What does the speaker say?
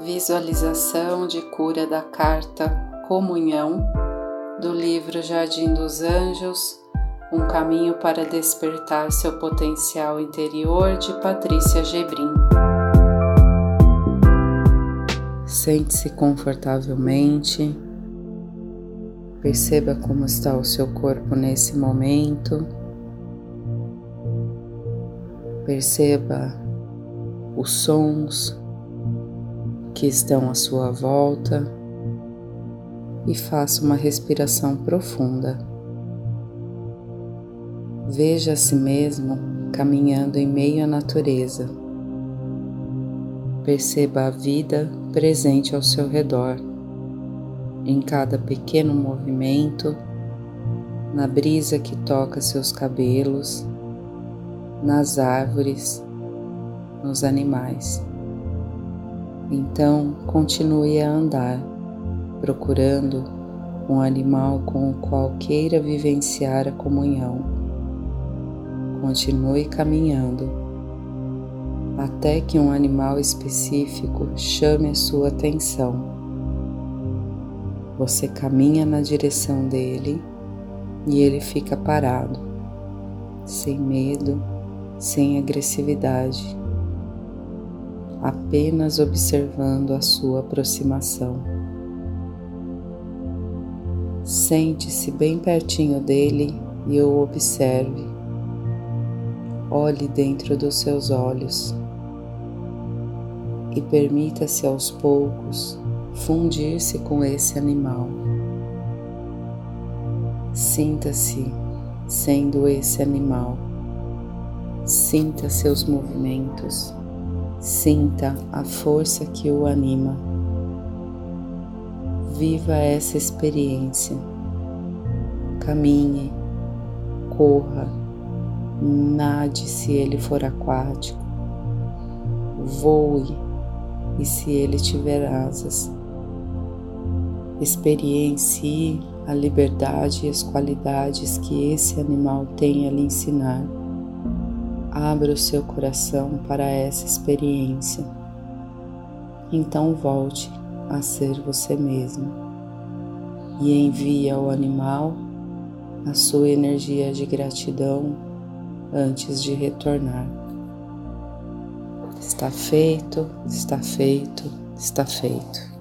Visualização de cura da carta Comunhão do livro Jardim dos Anjos Um caminho para despertar seu potencial interior de Patrícia Gebrim. Sente-se confortavelmente. Perceba como está o seu corpo nesse momento. Perceba os sons que estão à sua volta e faça uma respiração profunda. Veja a si mesmo caminhando em meio à natureza. Perceba a vida presente ao seu redor, em cada pequeno movimento, na brisa que toca seus cabelos, nas árvores, nos animais. Então continue a andar, procurando um animal com o qual queira vivenciar a comunhão. Continue caminhando até que um animal específico chame a sua atenção. Você caminha na direção dele e ele fica parado, sem medo, sem agressividade apenas observando a sua aproximação. Sente-se bem pertinho dele e o observe. Olhe dentro dos seus olhos e permita-se aos poucos fundir-se com esse animal. Sinta-se sendo esse animal. Sinta seus movimentos Sinta a força que o anima. Viva essa experiência. Caminhe, corra, nade se ele for aquático, voe e se ele tiver asas. Experiencie a liberdade e as qualidades que esse animal tem a lhe ensinar abra o seu coração para essa experiência. Então volte a ser você mesmo e envie ao animal a sua energia de gratidão antes de retornar. Está feito, está feito, está feito.